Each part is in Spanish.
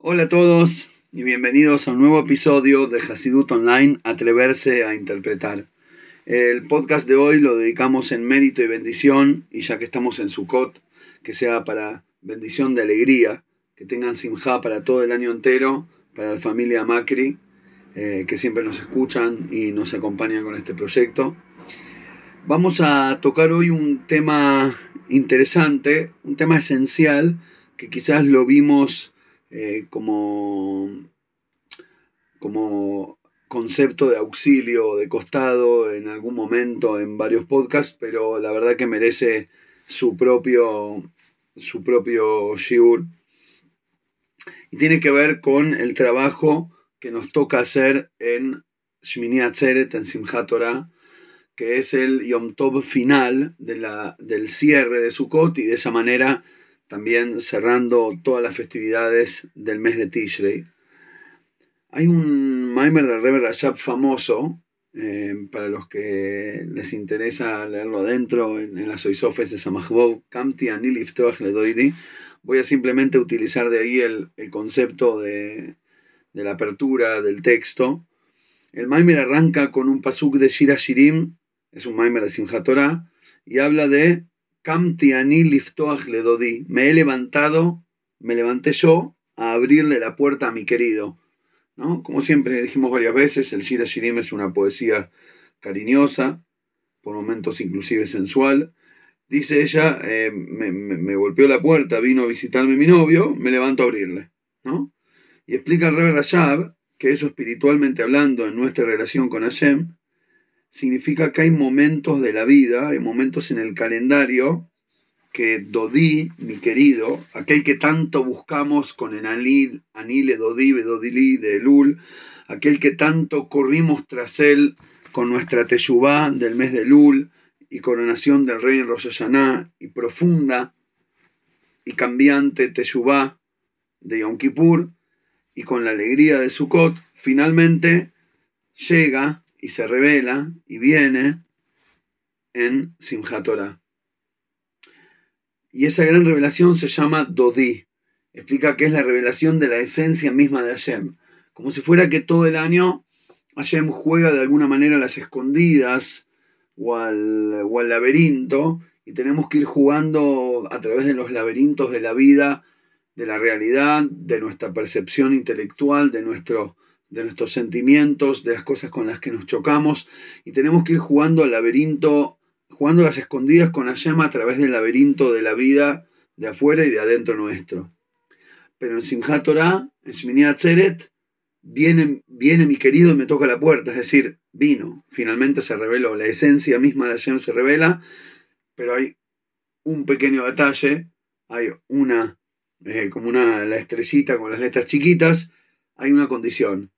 Hola a todos y bienvenidos a un nuevo episodio de Hasidut Online, Atreverse a Interpretar. El podcast de hoy lo dedicamos en mérito y bendición, y ya que estamos en Sukkot, que sea para bendición de alegría, que tengan simja para todo el año entero, para la familia Macri, eh, que siempre nos escuchan y nos acompañan con este proyecto. Vamos a tocar hoy un tema interesante, un tema esencial, que quizás lo vimos eh, como, como concepto de auxilio de costado en algún momento en varios podcasts, pero la verdad que merece su propio, su propio shiur. Y tiene que ver con el trabajo que nos toca hacer en Shmini Atzeret, en Simchat Torah, que es el Yom Tov final de la, del cierre de Sukkot y de esa manera también cerrando todas las festividades del mes de Tishrei. Hay un Maimer del Rebbe Rashab famoso, eh, para los que les interesa leerlo adentro, en, las Oisofes de Samachbov, Kamti Anil Ledoidi. Voy a simplemente utilizar de ahí el, concepto de, la apertura del texto. El Maimer arranca con un pasuk de Shira Shirim, es un Maimer de Simchat Torah, y habla de Me he levantado, me levanté yo a abrirle la puerta a mi querido. ¿no? Como siempre dijimos varias veces, el Shira Shirim es una poesía cariñosa, por momentos inclusive sensual. Dice ella, eh, me, golpeó la puerta, vino a visitarme mi novio, me levanto a abrirle. ¿no? Y explica el Rebbe Rashab que eso espiritualmente hablando en nuestra relación con Hashem, significa que hay momentos de la vida, hay momentos en el calendario que Dodí, mi querido, aquel que tanto buscamos con el Anil, Anile Dodí, Bedodili de Lul, aquel que tanto corrimos tras él con nuestra Teshuvá del mes de Lul y coronación del rey en Rosh y profunda y cambiante Teshuvá de Yom Kippur y con la alegría de Sukkot, finalmente llega y se revela y viene en Simchat. Y esa gran revelación se llama Dodi. Explica que es la revelación de la esencia misma de Hashem. Como si fuera que todo el año Hashem juega de alguna manera a las escondidas o al, o al laberinto y tenemos que ir jugando a través de los laberintos de la vida, de la realidad, de nuestra percepción intelectual, de nuestro de nuestros sentimientos, de las cosas con las que nos chocamos, y tenemos que ir jugando al laberinto, jugando las escondidas con Hashem a través del laberinto de la vida de afuera y de adentro nuestro. Pero en Simchat Torah, en Shmini Atzeret, viene, viene mi querido y me toca la puerta, es decir, vino, finalmente se reveló, la esencia misma de Hashem se revela, pero hay un pequeño detalle, hay una, eh, como una, la estrellita con las letras chiquitas, hay una condición,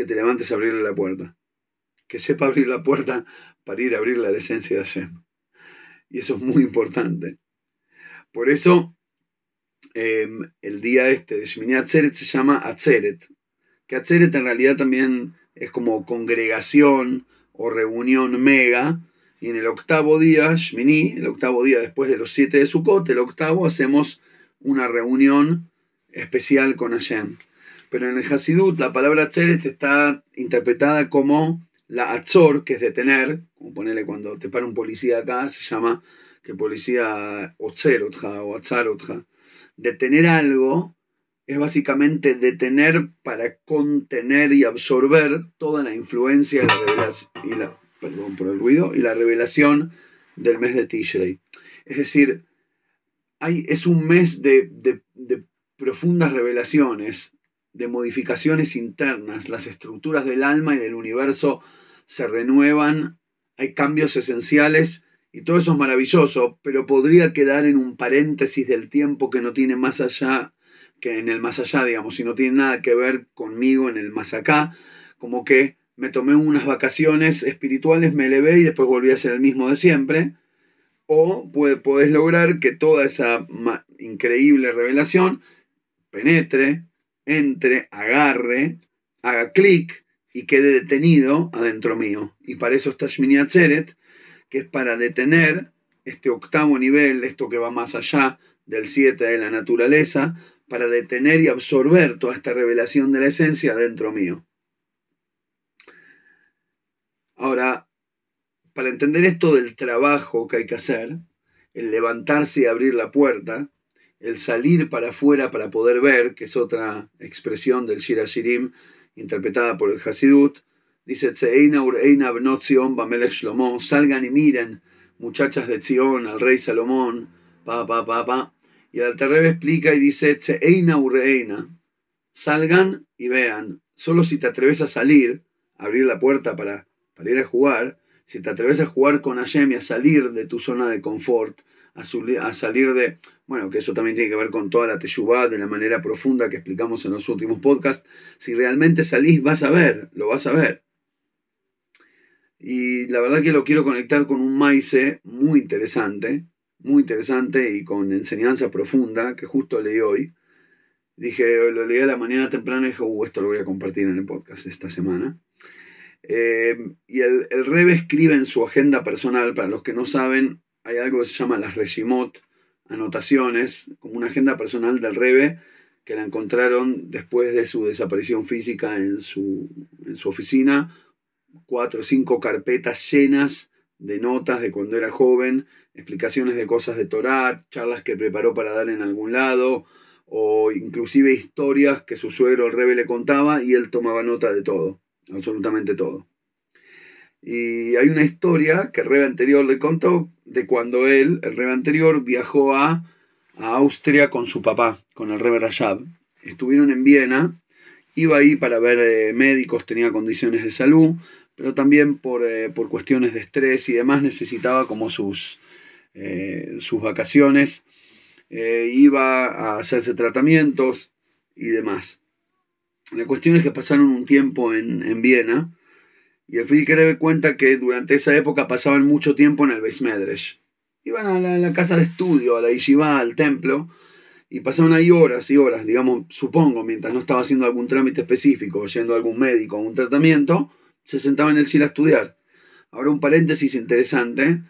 que te levantes a abrirle la puerta. Que sepa abrir la puerta para ir a abrir la esencia de Hashem. Y eso es muy importante. Por eso, em, el día este de Shmini Atzeret se llama Atzeret. Que Atzeret en realidad también es como congregación o reunión mega. Y en el octavo día, Shmini, el octavo día después de los siete de Sukkot, el octavo, hacemos una reunión especial con Hashem. Pero en el Hasidut la palabra Atzeret está interpretada como la Atzor, que es detener, como ponerle cuando te para un policía acá, se llama que policía Otzerotja o Atzarotja. Detener algo es básicamente detener para contener y absorber toda la influencia y la revelación, y la, perdón por el ruido, y la revelación del mes de Tishrei. Es decir, hay, es un mes de, de profundas revelaciones, de modificaciones internas, las estructuras del alma y del universo se renuevan, hay cambios esenciales y todo eso es maravilloso, pero podría quedar en un paréntesis del tiempo que no tiene más allá que en el más allá, digamos, y no tiene nada que ver conmigo en el más acá, como que me tomé unas vacaciones espirituales, me elevé y después volví a ser el mismo de siempre, o puedes lograr que toda esa increíble revelación penetre, entre, agarre, haga clic y quede detenido adentro mío. Y para eso está Shmini Atzeret, que es para detener este octavo nivel, esto que va más allá del 7 de la naturaleza, para detener y absorber toda esta revelación de la esencia dentro mío. Ahora, para entender esto del trabajo que hay que hacer, el levantarse y abrir la puerta, el salir para afuera para poder ver, que es otra expresión del Shira Shirim interpretada por el Hasidut, dice salgan y miren, muchachas de Zion, al rey Salomón, pa, pa, pa, pa. Y el Alterrebe explica y dice, salgan y vean, solo si te atreves a salir, a abrir la puerta para, para ir a jugar, si te atreves a jugar con Hashem y a salir de tu zona de confort, a, salir de, bueno, que eso también tiene que ver con toda la teshuvah de la manera profunda que explicamos en los últimos podcasts, si realmente salís vas a ver, lo vas a ver. Y la verdad que lo quiero conectar con un maíz muy interesante, muy interesante y con enseñanza profunda que justo leí hoy. Dije, lo leí a la mañana temprano y dije, uh, esto lo voy a compartir en el podcast esta semana. Eh, y el, el Rebe escribe en su agenda personal, para los que no saben, hay algo que se llama las Regimot, anotaciones, como una agenda personal del Rebe, que la encontraron después de su desaparición física en su, en su oficina, cuatro o cinco carpetas llenas de notas de cuando era joven, explicaciones de cosas de Torah, charlas que preparó para dar en algún lado, o inclusive historias que su suegro el Rebe le contaba y él tomaba nota de todo absolutamente todo. Y hay una historia que el anterior le contó de cuando él, el rey anterior, viajó a, Austria con su papá, con el rey Rajab. Estuvieron en Viena, iba ahí para ver eh, médicos, tenía condiciones de salud, pero también por, eh, por, cuestiones de estrés y demás necesitaba como sus, eh, sus vacaciones, iba a hacerse tratamientos y demás. La cuestión es que pasaron un tiempo en, Viena y el Friedrich cuenta que durante esa época pasaban mucho tiempo en el Beismedresh. Iban a la, casa de estudio, a la yeshiva, al templo, y pasaban ahí horas y horas, digamos, supongo, mientras no estaba haciendo algún trámite específico, yendo a algún médico o un tratamiento, se sentaban en el cielo a estudiar. Ahora un paréntesis interesante,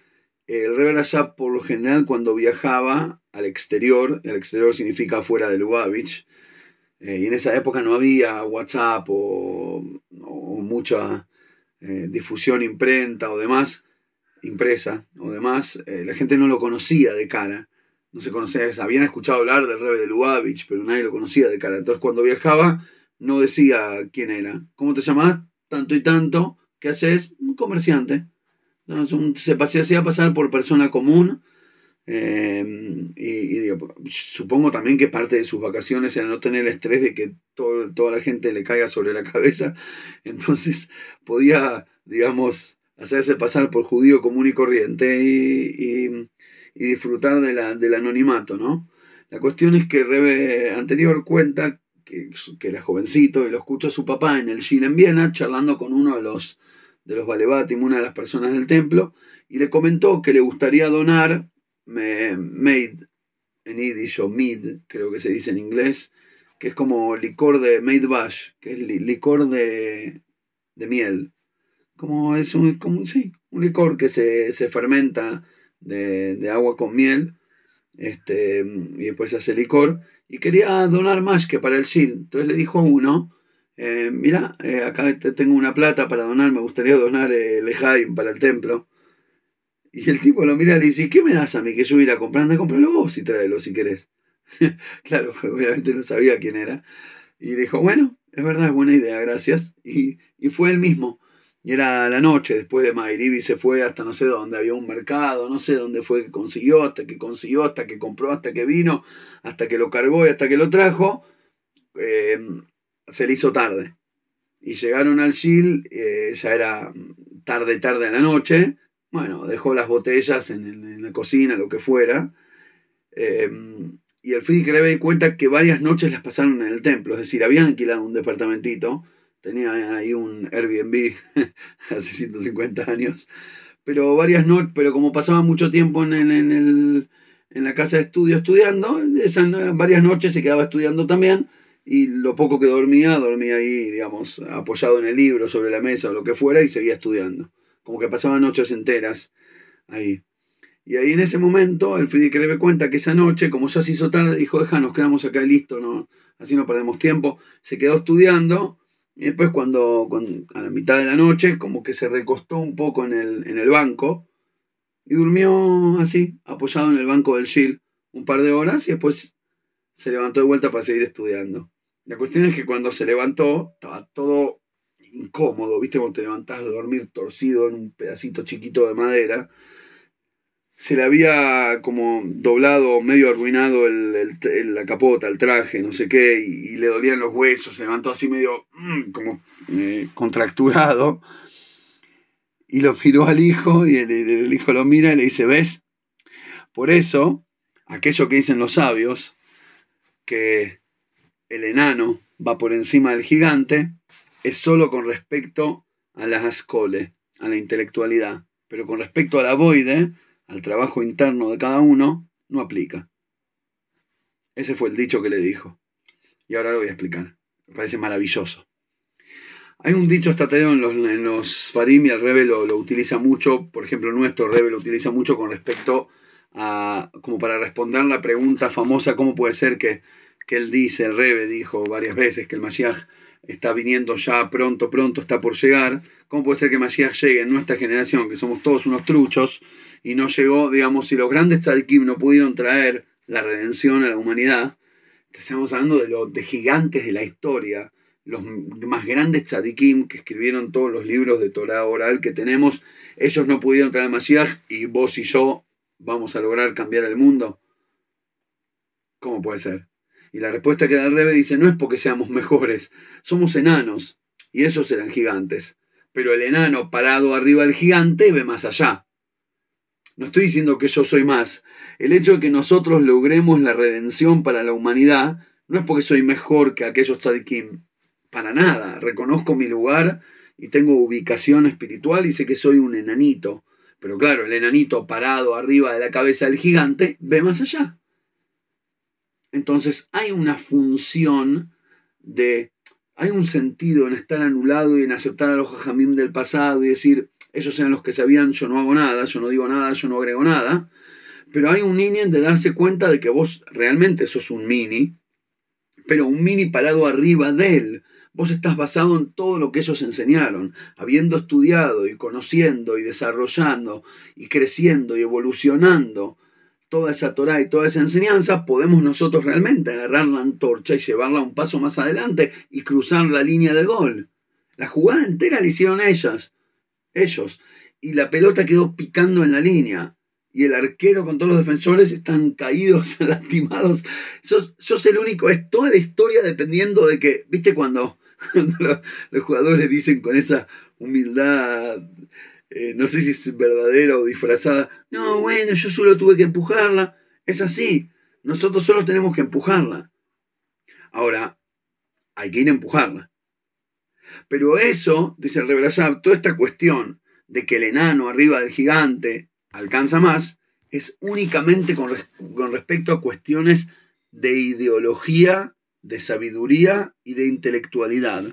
el Rebbe por lo general cuando viajaba al exterior, el exterior significa fuera de Lubavitch, eh, y en esa época no había WhatsApp o, mucha eh, difusión imprenta o demás, impresa o demás. Eh, la gente no lo conocía de cara. No se conocía, habían escuchado hablar del rebe de Lubavitch, pero nadie lo conocía de cara. Entonces cuando viajaba no decía quién era. ¿Cómo te llamás? Tanto y tanto. ¿Qué haces? Un comerciante. se hacía pasar por persona común Em, y, supongo también que parte de sus vacaciones era no tener el estrés de que toda la gente le caiga sobre la cabeza. Entonces podía, digamos, hacerse pasar por judío común y corriente y, disfrutar de la, del anonimato, ¿no? La cuestión es que Rebe anterior cuenta que, que, era jovencito y lo escucha a su papá en el Chile en Viena charlando con uno de los, de los una de las personas del templo, y le comentó que le gustaría donar made en yiddish o mid, creo que se dice en inglés, que es como licor de made bash, que es licor de, de miel. Como es un, como, sí, un licor que se, fermenta de, agua con miel este, y después se hace licor. Y quería donar más que para el SIL. Entonces le dijo a uno, eh, mira, eh, acá tengo una plata para donar, me gustaría donar el Lejaim para el templo. Y el tipo lo mira y le dice, ¿qué me das a mí que yo ir a comprar? Anda, cómpralo vos y tráelo si querés. claro, obviamente no sabía quién era. Y dijo, bueno, es verdad, es buena idea, gracias. Y, fue él mismo. Y era la noche, después de Mairibi se fue hasta no sé dónde, había un mercado, no sé dónde fue que consiguió, hasta que consiguió, hasta que compró, hasta que vino, hasta que lo cargó y hasta que lo trajo. Em, se le hizo tarde. Y llegaron al Gil, eh, ya era tarde, tarde en la noche, bueno, dejó las botellas en, la cocina, lo que fuera. Em, y el Friedrich Rebbe cuenta que varias noches las pasaron en el templo, es decir, habían alquilado un departamentito, tenía ahí un Airbnb hace 150 años, pero varias noches, pero como pasaba mucho tiempo en, en, la casa de estudio estudiando, esas varias noches se quedaba estudiando también, y lo poco que dormía, dormía ahí, digamos, apoyado en el libro, sobre la mesa o lo que fuera, y seguía estudiando como que pasaban noches enteras ahí. Y ahí en ese momento el Friedrich Rebbe cuenta que esa noche, como ya se hizo tarde, dijo, deja, nos quedamos acá listo, ¿no? así no perdemos tiempo. Se quedó estudiando y después cuando, a la mitad de la noche como que se recostó un poco en el, en el banco y durmió así, apoyado en el banco del Shil un par de horas y después se levantó de vuelta para seguir estudiando. La cuestión es que cuando se levantó estaba todo incómodo, ¿viste? Cuando te levantás de dormir torcido en un pedacito chiquito de madera se le había como doblado, medio arruinado el, la capota, el traje, no sé qué, y, le dolían los huesos, se levantó así medio mm, como eh, contracturado. Y lo miró al hijo y el, el, hijo lo mira y le dice, ¿ves? Por eso, aquello que dicen los sabios, que el enano va por encima del gigante, es solo con respecto a las ascole, a la intelectualidad. Pero con respecto a la voide, al trabajo interno de cada uno, no aplica. Ese fue el dicho que le dijo. Y ahora lo voy a explicar. Me parece maravilloso. Hay un dicho estatero en los, en los Farim y el Rebe lo, utiliza mucho. Por ejemplo, nuestro Rebe lo utiliza mucho con respecto a, como para responder la pregunta famosa, ¿cómo puede ser que, que él dice, el Rebe dijo varias veces que el Mashiach está viniendo ya pronto, pronto, está por llegar? ¿Cómo puede ser que Mashiach llegue en nuestra generación, que somos todos unos truchos, y no llegó, digamos, si los grandes tzadikim no pudieron traer la redención a la humanidad, estamos hablando de, los de gigantes de la historia, los más grandes tzadikim que escribieron todos los libros de Torah oral que tenemos, ellos no pudieron traer Mashiach y vos y yo vamos a lograr cambiar el mundo. ¿Cómo puede ser? Y la respuesta que da el Rebe dice, no es porque seamos mejores, somos enanos y ellos eran gigantes. Pero el enano parado arriba del gigante ve más allá. No estoy diciendo que yo soy más. El hecho de que nosotros logremos la redención para la humanidad no es porque soy mejor que aquellos tzadikim. Para nada. Reconozco mi lugar y tengo ubicación espiritual y sé que soy un enanito. Pero claro, el enanito parado arriba de la cabeza del gigante ve más allá. Entonces hay una función de... Hay un sentido en estar anulado y en aceptar a los jajamim del pasado y decir, ellos eran los que sabían, yo no hago nada, yo no digo nada, yo no agrego nada. Pero hay un niño de darse cuenta de que vos realmente sos un mini, pero un mini parado arriba de él. Vos estás basado en todo lo que ellos enseñaron, habiendo estudiado y conociendo y desarrollando y creciendo y evolucionando toda esa Torah y toda esa enseñanza, podemos nosotros realmente agarrar la antorcha y llevarla un paso más adelante y cruzar la línea de gol. La jugada entera la hicieron ellas ellos. Y la pelota quedó picando en la línea. Y el arquero con todos los defensores están caídos, lastimados. Sos, sos el único. Es toda la historia dependiendo de que, viste, cuando, los, jugadores dicen con esa humildad, eh, no sé si es verdadera o disfrazada, no, bueno, yo solo tuve que empujarla. Es así. Nosotros solo tenemos que empujarla. Ahora, hay que ir a empujarla. Pero eso, dice el Reverasab, toda esta cuestión de que el enano arriba del gigante alcanza más, es únicamente con, respecto a cuestiones de ideología, de sabiduría y de intelectualidad,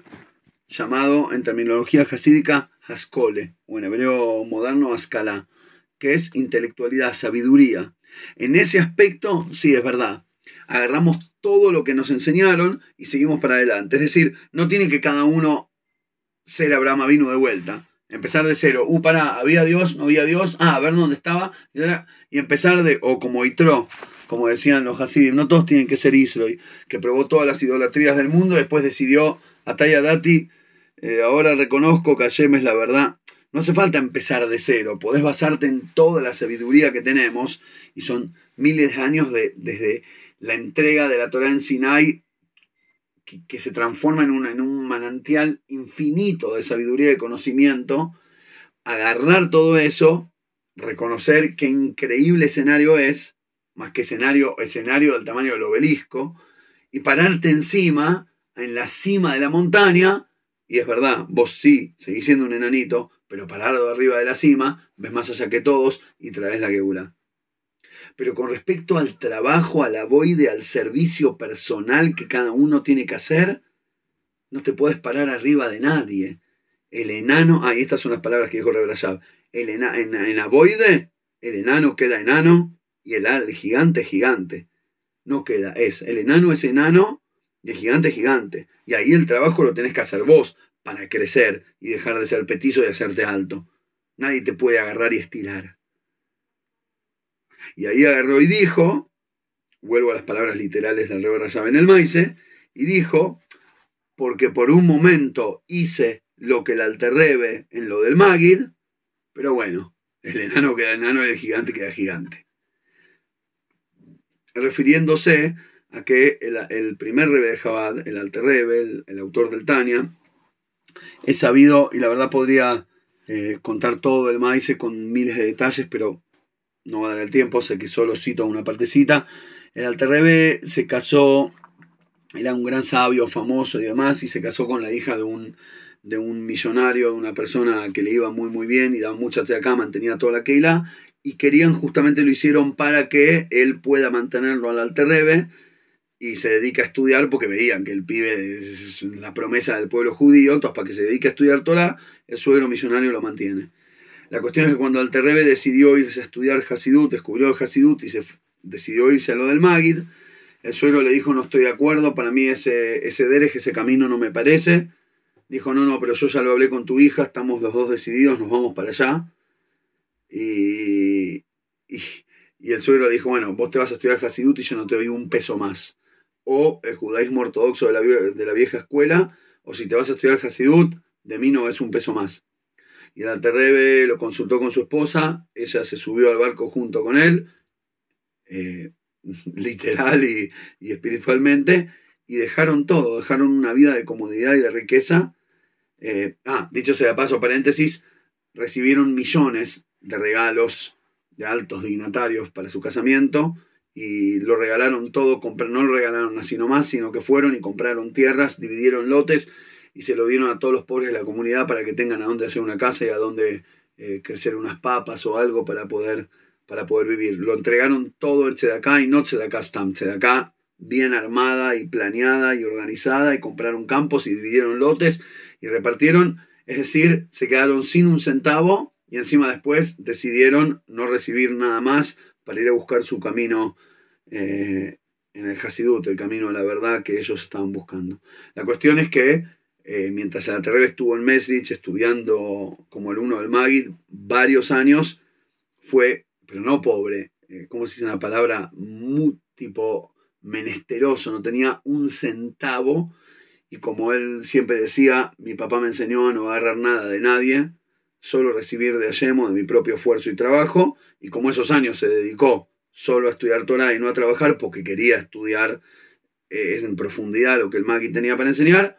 llamado en terminología hasídica haskole, o en hebreo moderno haskala, que es intelectualidad, sabiduría. En ese aspecto, sí, es verdad. Agarramos todo lo que nos enseñaron y seguimos para adelante. Es decir, no tiene que cada uno ser Abraham vino de vuelta. Empezar de cero. Uh, pará, había Dios, no había Dios. Ah, a ver dónde estaba. Y empezar de, o como Itro, como decían los Hasidim, no todos tienen que ser Isroy, que probó todas las idolatrías del mundo, después decidió, Ataya Dati, eh, ahora reconozco que Hashem es la verdad. No hace falta empezar de cero, podés basarte en toda la sabiduría que tenemos, y son miles de años de, desde la entrega de la Torah en Sinai que, se transforma en, en un manantial infinito de sabiduría y conocimiento, agarrar todo eso, reconocer qué increíble escenario es, más que escenario, escenario del tamaño del obelisco, y pararte encima, en la cima de la montaña, y es verdad, vos sí, seguís siendo un enanito, pero parado arriba de la cima, ves más allá que todos y traes la geula. Pero con respecto al trabajo, a la boide, al servicio personal que cada uno tiene que hacer, no te puedes parar arriba de nadie. El enano, ah, estas son las palabras que dijo Rebrayab. El en, en aboide el enano queda enano y el, el gigante es gigante. No queda, es, el enano es enano el gigante es gigante. Y ahí el trabajo lo tenés que hacer vos para crecer y dejar de ser petizo y hacerte alto. Nadie te puede agarrar y estirar. Y ahí agarró y dijo, vuelvo a las palabras literales del rey en el Maize, y dijo, porque por un momento hice lo que el alterrebe en lo del Magid, pero bueno, el enano queda enano y el gigante queda gigante. Refiriéndose a que el, primer rebe de Jabad, el alterrebe, el, el, autor del Tania, es sabido, y la verdad podría eh, contar todo el maíz con miles de detalles, pero no va a dar el tiempo, sé que solo cito una partecita. El alterrebe se casó, era un gran sabio, famoso y demás, y se casó con la hija de un de un millonario, de una persona que le iba muy muy bien y daba muchas de acá, mantenía toda la Keila, y querían, justamente lo hicieron para que él pueda mantenerlo al Alterrebe y se dedica a estudiar porque veían que el pibe es la promesa del pueblo judío, entonces para que se dedique a estudiar Torah, el suegro millonario lo mantiene. La cuestión es que cuando Alterrebe decidió irse a estudiar Hasidut, descubrió el Hasidut y se decidió irse a lo del Magid, el suegro le dijo no estoy de acuerdo, para mí ese, ese ese camino no me parece, dijo, no, no, pero yo ya lo hablé con tu hija, estamos los dos decididos, nos vamos para allá. Y, y, el suegro le dijo, bueno, vos te vas a estudiar Hasidut y yo no te doy un peso más. O el judaísmo ortodoxo de la, de la vieja escuela, o si te vas a estudiar Hasidut, de mí no es un peso más. Y el Alterrebe lo consultó con su esposa, ella se subió al barco junto con él, eh, literal y, y espiritualmente, y dejaron todo, dejaron una vida de comodidad y de riqueza eh, ah, dicho sea paso, paréntesis, recibieron millones de regalos de altos dignatarios para su casamiento y lo regalaron todo, no lo regalaron así nomás, sino que fueron y compraron tierras, dividieron lotes y se lo dieron a todos los pobres de la comunidad para que tengan a dónde hacer una casa y a dónde eh, crecer unas papas o algo para poder, para poder vivir. Lo entregaron todo en Tzedakah y no Tzedakah Stam, Tzedakah bien armada y planeada y organizada y compraron campos y dividieron lotes y repartieron, es decir, se quedaron sin un centavo y encima después decidieron no recibir nada más para ir a buscar su camino eh, en el Hasidut, el camino a la verdad que ellos estaban buscando. La cuestión es que eh, mientras el Aterrebe estuvo en Mesrich estudiando como alumno del Magid varios años, fue, pero no pobre, eh, ¿cómo se dice una palabra? Muy tipo menesteroso, no tenía un centavo y como él siempre decía, mi papá me enseñó a no agarrar nada de nadie, solo recibir de Ayemo, de mi propio esfuerzo y trabajo, y como esos años se dedicó solo a estudiar Torah y no a trabajar porque quería estudiar eh, en profundidad lo que el Magi tenía para enseñar,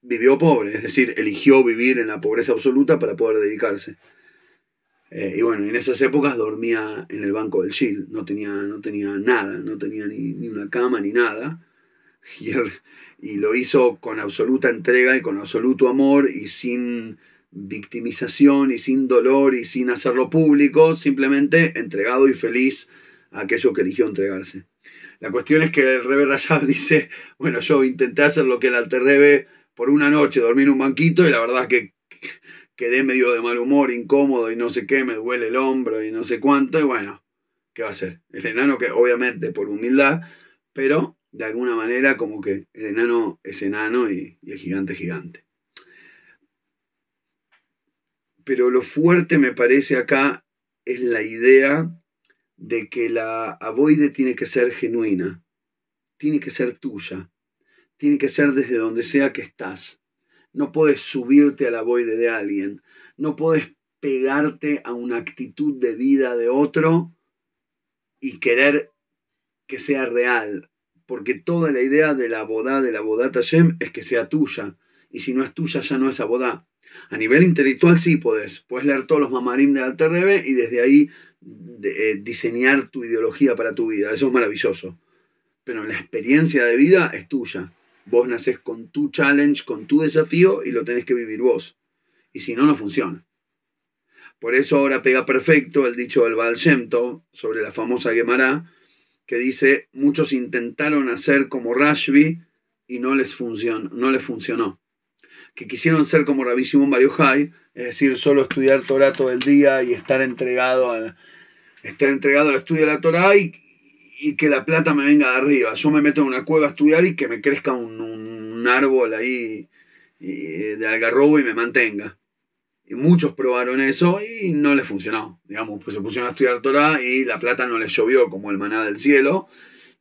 vivió pobre, es decir, eligió vivir en la pobreza absoluta para poder dedicarse. Eh, y bueno, en esas épocas dormía en el banco del Shil, no tenía, no tenía nada, no tenía ni, ni una cama ni nada. Y lo hizo con absoluta entrega y con absoluto amor y sin victimización y sin dolor y sin hacerlo público, simplemente entregado y feliz a aquello que eligió entregarse. La cuestión es que el Rebe Rayab dice, bueno, yo intenté hacer lo que el Alter Rebe por una noche, dormí en un banquito y la verdad es que quedé medio de mal humor, incómodo y no sé qué, me duele el hombro y no sé cuánto, y bueno, ¿qué va a hacer? El enano que obviamente por humildad, pero de alguna manera como que el enano es enano y, el gigante es gigante. Pero lo fuerte me parece acá es la idea de que la avoide tiene que ser genuina, tiene que ser tuya, tiene que ser desde donde sea que estás. No puedes subirte a la avoide de alguien, no puedes pegarte a una actitud de vida de otro y querer que sea real porque toda la idea de la boda, de la boda Tashem, es que sea tuya. Y si no es tuya, ya no es boda. A nivel intelectual sí puedes. Puedes leer todos los mamarim de Alter Rebbe y desde ahí eh, diseñar tu ideología para tu vida. Eso es maravilloso. Pero la experiencia de vida es tuya. Vos nacés con tu challenge, con tu desafío y lo tenés que vivir vos. Y si no, no funciona. Por eso ahora pega perfecto el dicho del Baal Shem sobre la famosa Gemara, que dice, muchos intentaron hacer como Rashbi y no les, no les funcionó. Que quisieron ser como Rabbi Shimon Bar es decir, solo estudiar Torah todo el día y estar entregado, a, estar entregado al estudio de la Torah y, que la plata me venga de arriba. Yo me meto en una cueva a estudiar y que me crezca un, un árbol ahí de algarrobo y me mantenga. Y muchos probaron eso y no les funcionó. Digamos, pues se pusieron a estudiar Torah y la plata no les llovió como el maná del cielo.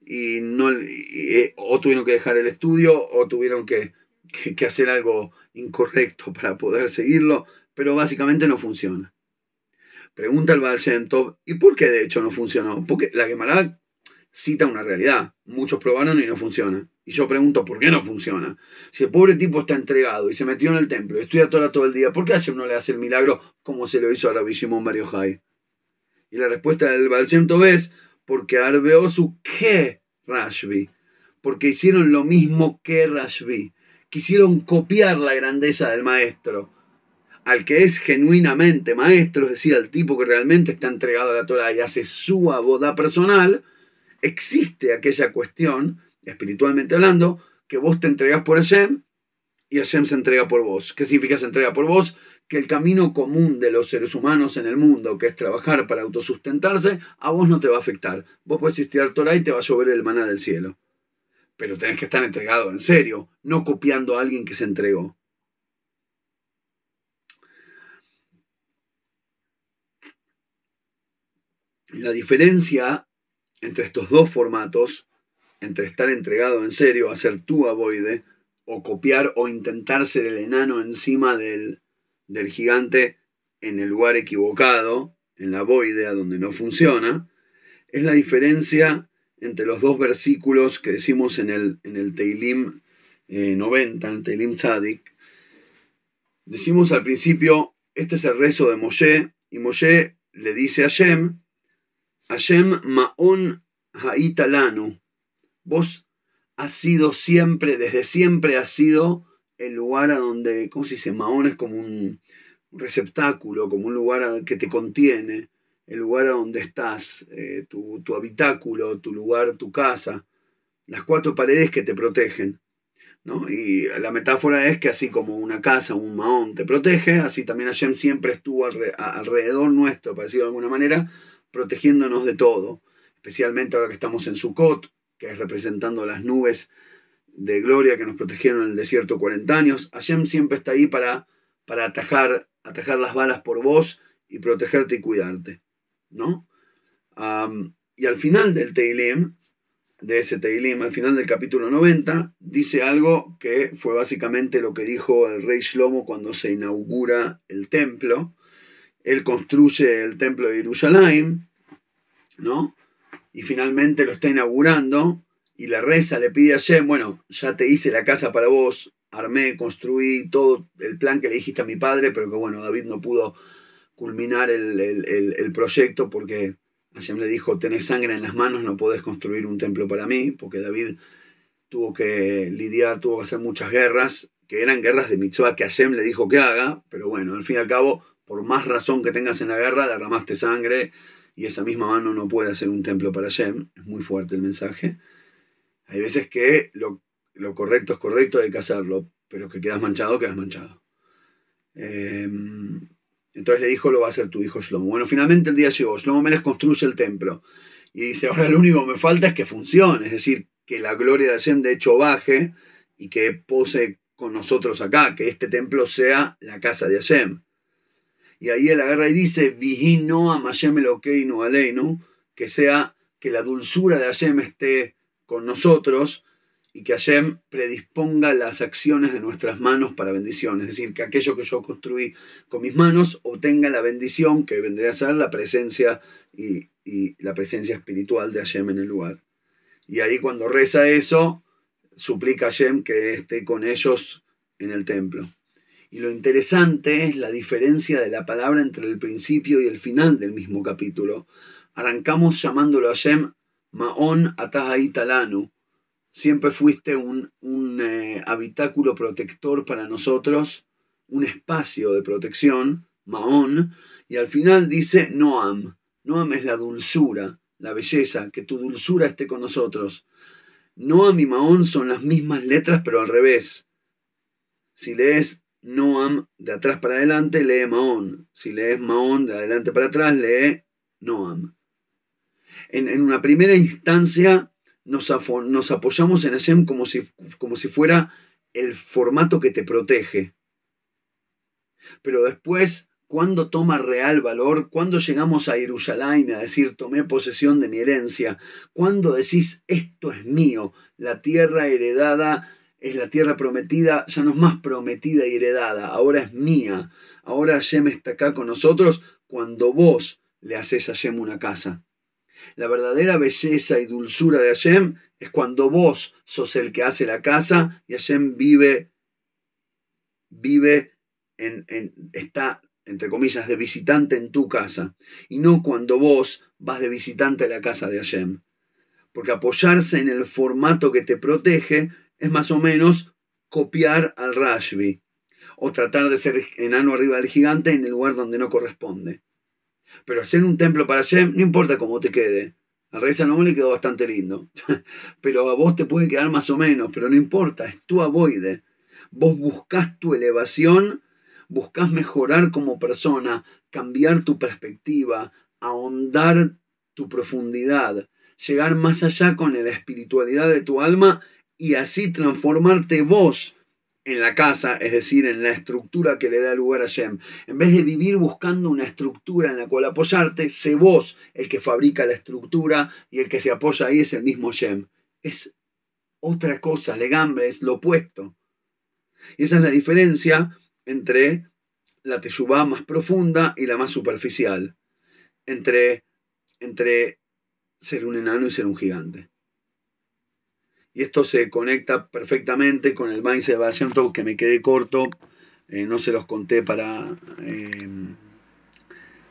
Y no, eh, o tuvieron que dejar el estudio o tuvieron que, hacer algo incorrecto para poder seguirlo. Pero básicamente no funciona. Pregunta el Baal ¿y por qué de hecho no funcionó? Porque la Gemara cita una realidad. Muchos probaron y no funciona. Y yo pregunto, ¿por qué no funciona? Si el pobre tipo está entregado y se metió en el templo y estudia Torah todo el día, ¿por qué a no le hace el milagro como se lo hizo a Rabbi Shimon Jai? Y la respuesta del Baal es, porque arbeó su que Rashbi. Porque hicieron lo mismo que Rashbi. Quisieron copiar la grandeza del maestro. Al que es genuinamente maestro, es decir, al tipo que realmente está entregado a la Torah y hace su boda personal, existe aquella cuestión espiritualmente hablando, que vos te entregas por Hashem y Hashem se entrega por vos. ¿Qué significa se entrega por vos? Que el camino común de los seres humanos en el mundo, que es trabajar para autosustentarse, a vos no te va a afectar. Vos puedes estudiar Torah y te va a llover el maná del cielo. Pero tenés que estar entregado en serio, no copiando a alguien que se entregó. La diferencia entre estos dos formatos entre estar entregado en serio a ser tú aboide o copiar o intentar ser el enano encima del, del gigante en el lugar equivocado, en la boide, a donde no funciona, es la diferencia entre los dos versículos que decimos en el, en el Teilim 90, eh, en el Teilim Tzadik. Decimos al principio, este es el rezo de Moshe, y Moshe le dice a Hashem, Hashem Ma'on Haitalanu, vos has sido siempre, desde siempre has sido el lugar a donde, ¿cómo se dice? Mahón es como un receptáculo, como un lugar que te contiene, el lugar a donde estás, eh, tu, habitáculo, tu lugar, tu casa, las cuatro paredes que te protegen. ¿no? Y la metáfora es que así como una casa, un mahón te protege, así también Hashem siempre estuvo alrededor nuestro, parecido de alguna manera, protegiéndonos de todo, especialmente ahora que estamos en Sukkot, que es representando las nubes de gloria que nos protegieron en el desierto 40 años. Hashem siempre está ahí para, para atajar, atajar las balas por vos y protegerte y cuidarte. ¿No? y al final del Teilim, de ese Teilim, al final del capítulo 90, dice algo que fue básicamente lo que dijo el rey Shlomo cuando se inaugura el templo. Él construye el templo de Jerusalén, ¿no? y finalmente lo está inaugurando y la reza le pide a Shem, bueno, ya te hice la casa para vos, armé, construí todo el plan que le dijiste a mi padre, pero que bueno, David no pudo culminar el, proyecto porque Hashem le dijo, tenés sangre en las manos, no podés construir un templo para mí, porque David tuvo que lidiar, tuvo que hacer muchas guerras, que eran guerras de mitzvah que Hashem le dijo que haga, pero bueno, al fin y al cabo, por más razón que tengas en la guerra, derramaste sangre, y esa misma mano no puede hacer un templo para Shem, es muy fuerte el mensaje. Hay veces que lo, correcto es correcto, hay que hacerlo, pero que quedas manchado, quedas manchado. Em, entonces le dijo, lo va a hacer tu hijo Shlomo. Bueno, finalmente el día llegó, Shlomo les construye el templo. Y dice, ahora lo único que me falta es que funcione, es decir, que la gloria de Hashem de hecho baje y que pose con nosotros acá, que este templo sea la casa de Hashem. Y ahí él agarra y dice, Vigino no que sea que la dulzura de Hashem esté con nosotros y que Hashem predisponga las acciones de nuestras manos para bendición. Es decir, que aquello que yo construí con mis manos obtenga la bendición que vendría a ser la presencia y, la presencia espiritual de Hashem en el lugar. Y ahí cuando reza eso, suplica a Hashem que esté con ellos en el templo. Y lo interesante es la diferencia de la palabra entre el principio y el final del mismo capítulo. Arrancamos llamándolo a Hashem Maon Atahaitalanu. Siempre fuiste un, un eh, habitáculo protector para nosotros, un espacio de protección, Maon. Y al final dice Noam. Noam es la dulzura, la belleza, que tu dulzura esté con nosotros. Noam y Maon son las mismas letras, pero al revés. Si lees Noam de atrás para adelante, lee Maón. Si lees Maón de adelante para atrás, lee Noam. En, una primera instancia nos, apoyamos en Hashem como si, como si fuera el formato que te protege. Pero después, cuando toma real valor, cuando llegamos a Jerusalén a decir tomé posesión de mi herencia, cuando decís esto es mío, la tierra heredada es la tierra prometida, ya no es más prometida y heredada, ahora es mía. Ahora Hashem está acá con nosotros cuando vos le haces a Hashem una casa. La verdadera belleza y dulzura de Hashem es cuando vos sos el que hace la casa y Hashem vive, vive en, en, está, entre comillas, de visitante en tu casa. Y no cuando vos vas de visitante a la casa de Hashem. Porque apoyarse en el formato que te protege es más o menos copiar al Rashbi o tratar de ser enano arriba del gigante en el lugar donde no corresponde. Pero hacer un templo para Hashem, no importa cómo te quede. Al rey Salomón le quedó bastante lindo. pero a vos te puede quedar más o menos, pero no importa, es tu avoide. Vos buscas tu elevación, buscas mejorar como persona, cambiar tu perspectiva, ahondar tu profundidad, llegar más allá con la espiritualidad de tu alma y así transformarte vos en la casa, es decir, en la estructura que le da lugar a Shem. En vez de vivir buscando una estructura en la cual apoyarte, sé vos el que fabrica la estructura y el que se apoya ahí es el mismo Shem. Es otra cosa, legambre, es lo opuesto. Y esa es la diferencia entre la teshuvá más profunda y la más superficial. Entre, entre ser un enano y ser un gigante. Y esto se conecta perfectamente con el mindset de que me quedé corto. Eh, no se los conté para, eh,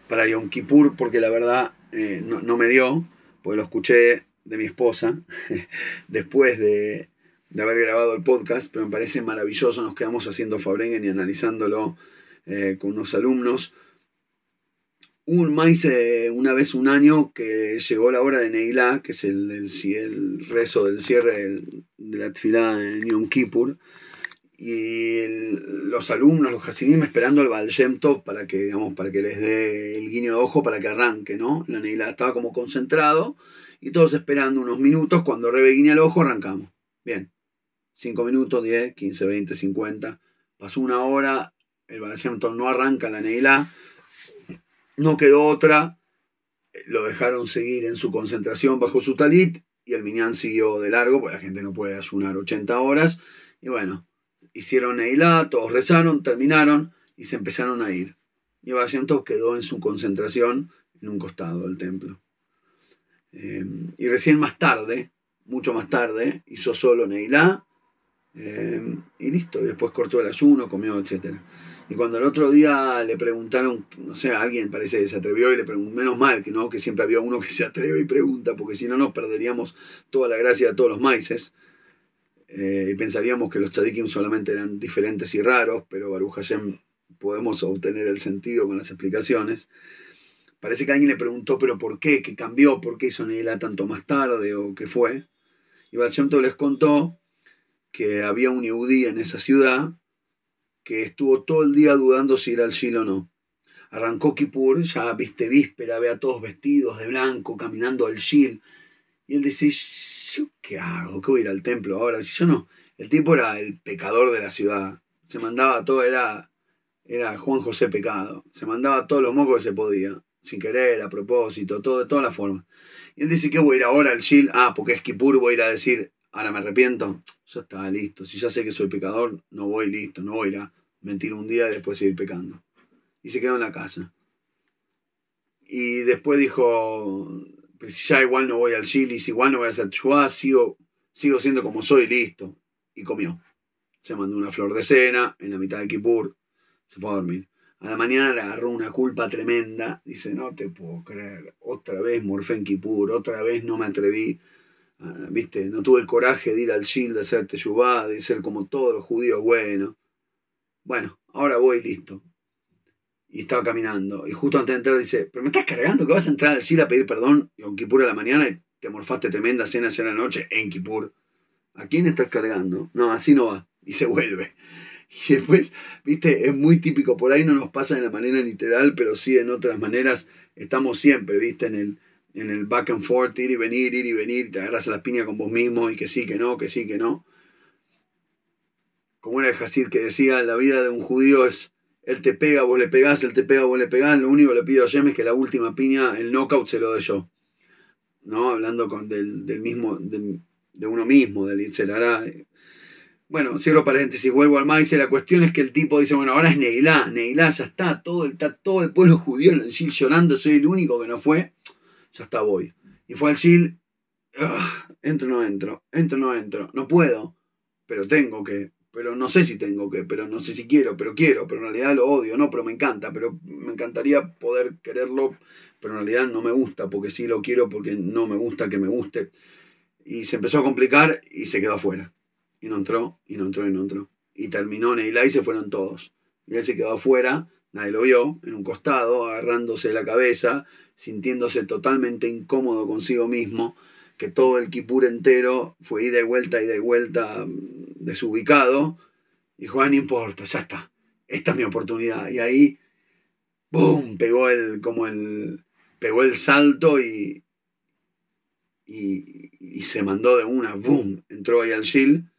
para Yom Kippur porque la verdad eh, no, me dio, porque lo escuché de mi esposa después de, haber grabado el podcast, pero me parece maravilloso. Nos quedamos haciendo Fabrengen y analizándolo con unos alumnos un maíz una vez un año que llegó la hora de Neilá, que es el, el, rezo del cierre de la tefilá en Yom Kippur, y los alumnos, los hasidim, esperando al Baal para que, digamos, para que les dé el guiño de ojo para que arranque, ¿no? La Neilá estaba como concentrado y todos esperando unos minutos, cuando Rebe guiña el ojo arrancamos. Bien, 5 minutos, 10, 15, 20, 50, pasó una hora, el Baal no arranca la Neilá, no quedó otra, lo dejaron seguir en su concentración bajo su talit y el Minyan siguió de largo, porque la gente no puede ayunar 80 horas. Y bueno, hicieron Neilá, todos rezaron, terminaron y se empezaron a ir. Y Basianto quedó en su concentración en un costado del templo. Eh, y recién más tarde, mucho más tarde, hizo solo Neilá eh, y listo. Después cortó el ayuno, comió, etcétera. Y cuando el otro día le preguntaron, no sé, alguien parece que se atrevió y le preguntó, menos mal que no, que siempre había uno que se atreve y pregunta, porque si no nos perderíamos toda la gracia de todos los maices. Eh, y pensaríamos que los tzadikim solamente eran diferentes y raros, pero Baruch Hashem podemos obtener el sentido con las explicaciones. Parece que alguien le preguntó, pero ¿por qué? ¿Qué cambió? ¿Por qué hizo Neila tanto más tarde? ¿O qué fue? Y Baruch les contó que había un Yehudi en esa ciudad que estuvo todo el día dudando si ir al Shil o no. Arrancó Kippur, ya viste víspera, ve a todos vestidos de blanco, caminando al Shil. Y él dice, ¿yo qué hago? ¿Qué voy a ir al templo ahora? Si yo no. El tipo era el pecador de la ciudad. Se mandaba todo, era, era Juan José Pecado. Se mandaba todos los mocos que se podía. Sin querer, a propósito, todo, de todas las formas. Y él dice, ¿qué voy a ir ahora al Shil? Ah, porque es Kippur, voy a ir a decir, ahora me arrepiento, ya estaba listo. Si ya sé que soy pecador, no voy listo, no voy a mentir un día y después seguir pecando. Y se quedó en la casa. Y después dijo, pues ya igual no voy al Chile, si igual no voy a hacer chua, sigo, sigo siendo como soy, listo. Y comió. Se mandó una flor de cena en la mitad de Kipur, se fue a dormir. A la mañana le agarró una culpa tremenda. Dice, no te puedo creer. Otra vez morfé en Kipur, otra vez no me atreví ¿viste? No tuve el coraje de ir al Shield, de hacer teyubá, de ser como todos los judíos bueno Bueno, ahora voy listo. Y estaba caminando. Y justo antes de entrar dice, pero me estás cargando que vas a entrar al Shield a pedir perdón en Kipur a la mañana y te morfaste tremenda cena ayer a la noche en Kipur. ¿A quién estás cargando? No, así no va. Y se vuelve. Y después, viste, es muy típico, por ahí no nos pasa de la manera literal, pero sí en otras maneras estamos siempre, viste, en el, en el back and forth, ir y venir, ir y venir, te agarras a las piñas con vos mismo y que sí, que no, que sí, que no. Como era el Hasid que decía, la vida de un judío es, él te pega, vos le pegás, él te pega, vos le pegás, lo único que le pido a Jem es que la última piña, el knockout se lo dé yo. ¿No? Hablando con del, del mismo, de uno mismo, del Itzelará. Bueno, cierro paréntesis, vuelvo al maíz. La cuestión es que el tipo dice, bueno, ahora es Neilá, Neilá, ya está, todo, está todo el pueblo judío en el Gil llorando, soy el único que no fue, ya está, voy. Y fue al Gil, entro, no entro, entro, no entro, no puedo, pero tengo que, pero no sé si tengo que, pero no sé si quiero, pero quiero, pero en realidad lo odio, no, pero me encanta, pero me encantaría poder quererlo, pero en realidad no me gusta, porque sí lo quiero, porque no me gusta que me guste. Y se empezó a complicar y se quedó afuera. Y no entró, y no entró, y no entró. Y terminó Neila y se fueron todos. Y él se quedó afuera, nadie lo vio, en un costado, agarrándose la cabeza, sintiéndose totalmente incómodo consigo mismo, que todo el Kipur entero fue ida y vuelta, ida y vuelta, mm, desubicado. Y dijo, ah, no importa, ya está, esta es mi oportunidad. Y ahí, ¡boom! Pegó el, como el, pegó el salto y, y, se mandó de una, ¡boom! Entró ahí al Gil,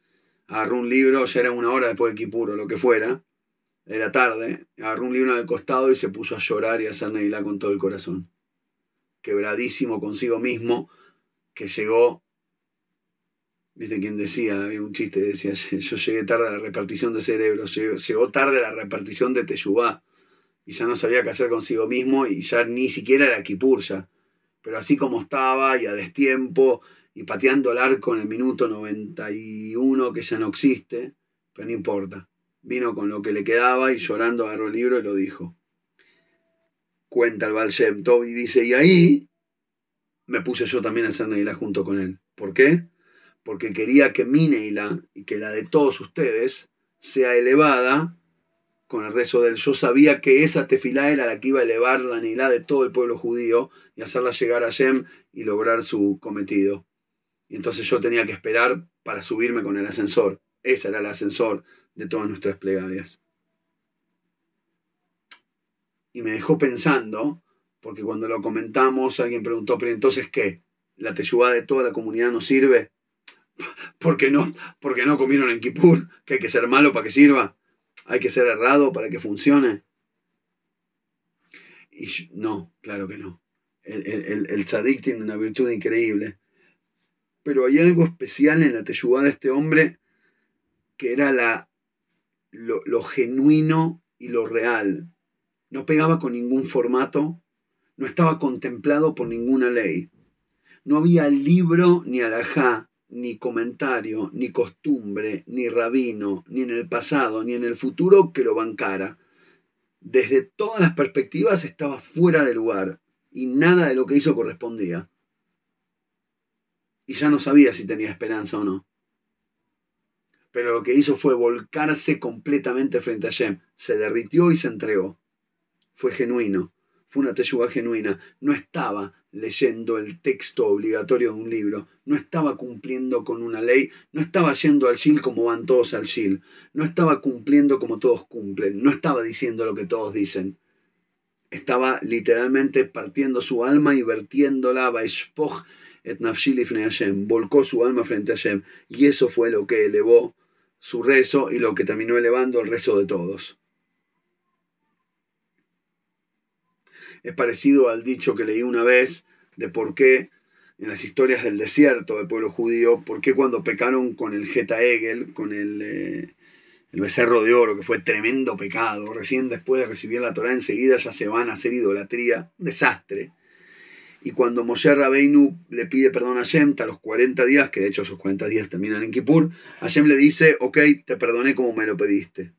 agarró un libro, ya era una hora después de Kipuro, lo que fuera, era tarde, agarró un libro del costado y se puso a llorar y a hacer Neilá con todo el corazón. Quebradísimo consigo mismo, que llegó, viste quién decía, había un chiste, decía, yo llegué tarde a la repartición de cerebros, llegó, tarde a la repartición de Teyubá, y ya no sabía qué hacer consigo mismo, y ya ni siquiera era Kipur ya pero así como estaba y a destiempo y pateando el arco en el minuto 91 que ya no existe, pero no importa. Vino con lo que le quedaba y llorando agarró el libro y lo dijo. Cuenta el Baal Shem y dice, y ahí me puse yo también a hacer Neila junto con él. ¿Por qué? Porque quería que mi Neila y que la de todos ustedes sea elevada con el rezo del yo sabía que esa tefilá era la que iba a elevar la anilá de todo el pueblo judío y hacerla llegar a Shem y lograr su cometido. Y entonces yo tenía que esperar para subirme con el ascensor. Ese era el ascensor de todas nuestras plegarias. Y me dejó pensando, porque cuando lo comentamos alguien preguntó, pero entonces ¿qué? ¿La teyubá de toda la comunidad no sirve? porque no, porque no comieron en Kippur? ¿Que hay que ser malo para que sirva? ¿Hay que ser errado para que funcione? Y no, claro que no. El, el, el tzadik tiene una virtud increíble. Pero hay algo especial en la teyubá de este hombre que era la, lo, lo, genuino y lo real. No pegaba con ningún formato, no estaba contemplado por ninguna ley. No había libro ni alajá ni comentario, ni costumbre, ni rabino, ni en el pasado, ni en el futuro que lo bancara. Desde todas las perspectivas estaba fuera de lugar y nada de lo que hizo correspondía. Y ya no sabía si tenía esperanza o no. Pero lo que hizo fue volcarse completamente frente a Shem. Se derritió y se entregó. Fue genuino. Fue una teyuga genuina. No estaba leyendo el texto obligatorio de un libro, no estaba cumpliendo con una ley, no estaba yendo al SIL como van todos al SIL, no estaba cumpliendo como todos cumplen, no estaba diciendo lo que todos dicen. Estaba literalmente partiendo su alma y vertiéndola, et Hashem, volcó su alma frente a Hashem, y eso fue lo que elevó su rezo y lo que terminó elevando el rezo de todos. Es parecido al dicho que leí una vez de por qué en las historias del desierto del pueblo judío, por qué cuando pecaron con el Geta Egel, con el, eh, el becerro de oro, que fue tremendo pecado, recién después de recibir la Torah enseguida ya se van a hacer idolatría, desastre. Y cuando Moshe Rabeinu le pide perdón a Hashem, a los 40 días, que de hecho esos 40 días terminan en Kippur, Hashem le dice, ok, te perdoné como me lo pediste.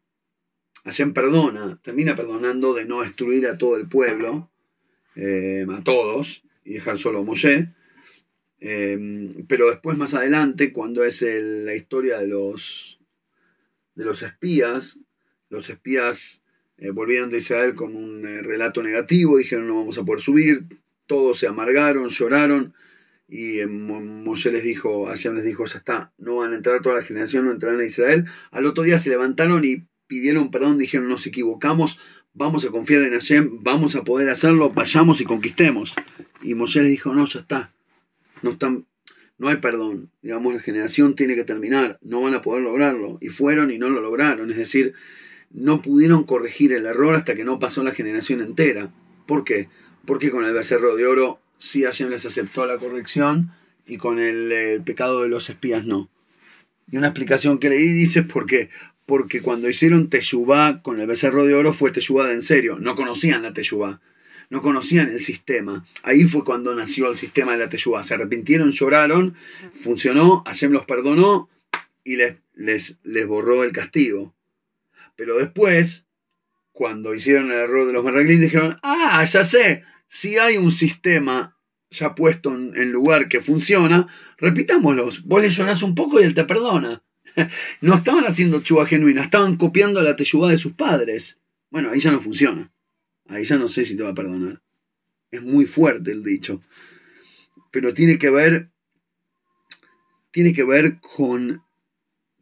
Hashem perdona, termina perdonando de no destruir a todo el pueblo, eh, a todos y dejar solo a Moshe. Eh, pero después, más adelante, cuando es la historia de los, de los espías, los espías eh, volvieron de Israel con un relato negativo, dijeron no vamos a poder subir, todos se amargaron, lloraron, y Moshe les dijo, Hashem les dijo, ya está, no van a entrar toda la generación, no entrarán a Israel. Al otro día se levantaron y pidieron perdón, dijeron nos equivocamos, vamos a confiar en Hashem, vamos a poder hacerlo, vayamos y conquistemos. Y Moshe les dijo, no, ya está, no, están, no hay perdón, digamos, la generación tiene que terminar, no van a poder lograrlo. Y fueron y no lo lograron, es decir, no pudieron corregir el error hasta que no pasó la generación entera. ¿Por qué? Porque con el becerro de oro sí Hashem les aceptó la corrección y con el, pecado de los espías no. Y una explicación que leí dice por qué. Porque cuando hicieron Teshuvá con el becerro de oro fue Teshuvá de en serio. No conocían la Teshuvá. No conocían el sistema. Ahí fue cuando nació el sistema de la Teshuvá. Se arrepintieron, lloraron, funcionó, Hashem los perdonó y les, les, les borró el castigo. Pero después, cuando hicieron el error de los Merraglín, dijeron, ah, ya sé, si hay un sistema ya puesto en, lugar que funciona, repitámoslos. Vos le llorás un poco y él te perdona. no estaban haciendo chuba genuina, estaban copiando la teyubá de sus padres. Bueno, ahí ya no funciona. Ahí ya no sé si te va a perdonar. Es muy fuerte el dicho. Pero tiene que ver. Tiene que ver con,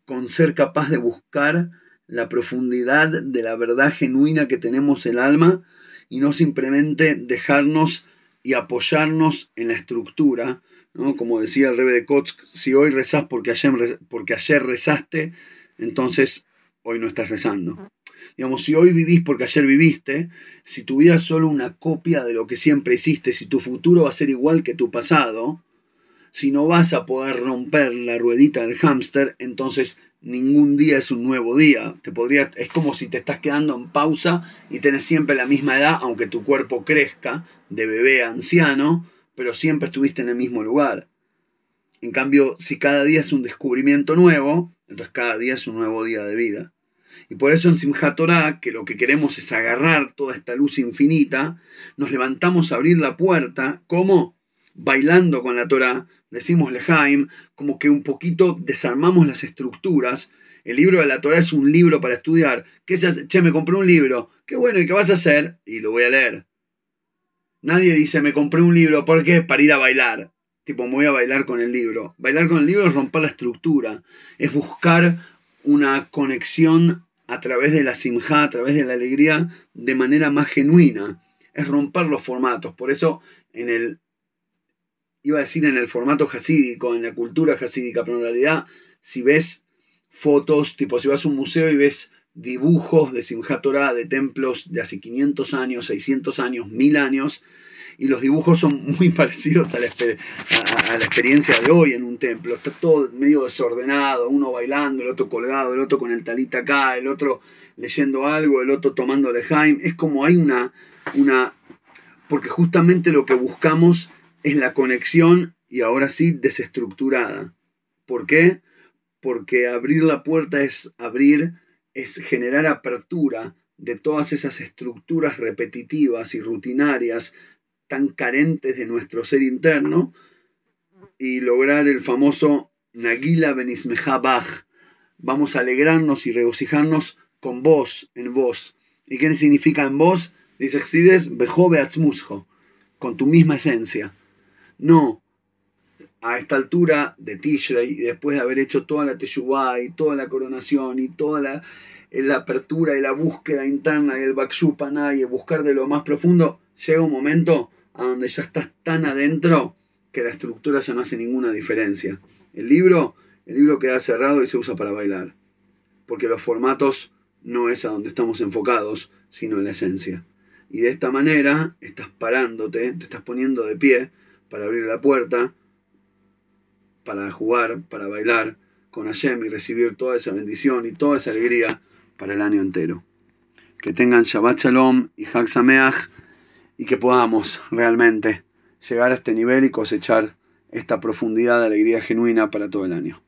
con ser capaz de buscar la profundidad de la verdad genuina que tenemos el alma y no simplemente dejarnos y apoyarnos en la estructura, ¿no? Como decía el rebe de Kotsk, si hoy rezás porque ayer, porque ayer rezaste, entonces hoy no estás rezando. Digamos, si hoy vivís porque ayer viviste, si tu vida es solo una copia de lo que siempre hiciste, si tu futuro va a ser igual que tu pasado, si no vas a poder romper la ruedita del hámster, entonces ningún día es un nuevo día. Te podría, es como si te estás quedando en pausa y tenés siempre la misma edad, aunque tu cuerpo crezca, de bebé a anciano, pero siempre estuviste en el mismo lugar. En cambio, si cada día es un descubrimiento nuevo, entonces cada día es un nuevo día de vida. Y por eso en Simchat Torah, que lo que queremos es agarrar toda esta luz infinita, nos levantamos a abrir la puerta, ¿cómo? Bailando con la Torah, decimos Lejaim, como que un poquito desarmamos las estructuras. El libro de la Torah es un libro para estudiar. ¿Qué se? Che, me compré un libro. Qué bueno, ¿y qué vas a hacer? Y lo voy a leer. Nadie dice, me compré un libro, ¿por qué? Para ir a bailar. Tipo, me voy a bailar con el libro. Bailar con el libro es romper la estructura. Es buscar una conexión a través de la simja, a través de la alegría, de manera más genuina. Es romper los formatos. Por eso, en el iba a decir en el formato jasídico, en la cultura jasídica, pero en realidad si ves fotos, tipo si vas a un museo y ves dibujos de Simchat de templos de hace 500 años, 600 años, 1000 años, y los dibujos son muy parecidos a la, experiencia de hoy en un templo. Está todo medio desordenado, uno bailando, el otro colgado, el otro con el talita acá, el otro leyendo algo, el otro tomando Jaime. Es como hay una, una... Porque justamente lo que buscamos es la conexión y ahora sí desestructurada. ¿Por qué? Porque abrir la puerta es abrir, es generar apertura de todas esas estructuras repetitivas y rutinarias tan carentes de nuestro ser interno y lograr el famoso Nagila Benismeja Bach. Vamos a alegrarnos y regocijarnos con vos, en vos. ¿Y qué significa en vos? Dice Exides, Bejobe Atzmusjo, con tu misma esencia. No, a esta altura de Tishrei, después de haber hecho toda la Teshuvah y toda la coronación y toda la, apertura y la búsqueda interna y el Bakshupaná y buscar de lo más profundo, llega un momento a donde ya estás tan adentro que la estructura ya no hace ninguna diferencia. El libro, el libro queda cerrado y se usa para bailar, porque los formatos no es a donde estamos enfocados, sino en la esencia. Y de esta manera estás parándote, te estás poniendo de pie, para abrir la puerta, para jugar, para bailar con Hashem y recibir toda esa bendición y toda esa alegría para el año entero. Que tengan Shabbat Shalom y Hag Sameach y que podamos realmente llegar a este nivel y cosechar esta profundidad de alegría genuina para todo el año.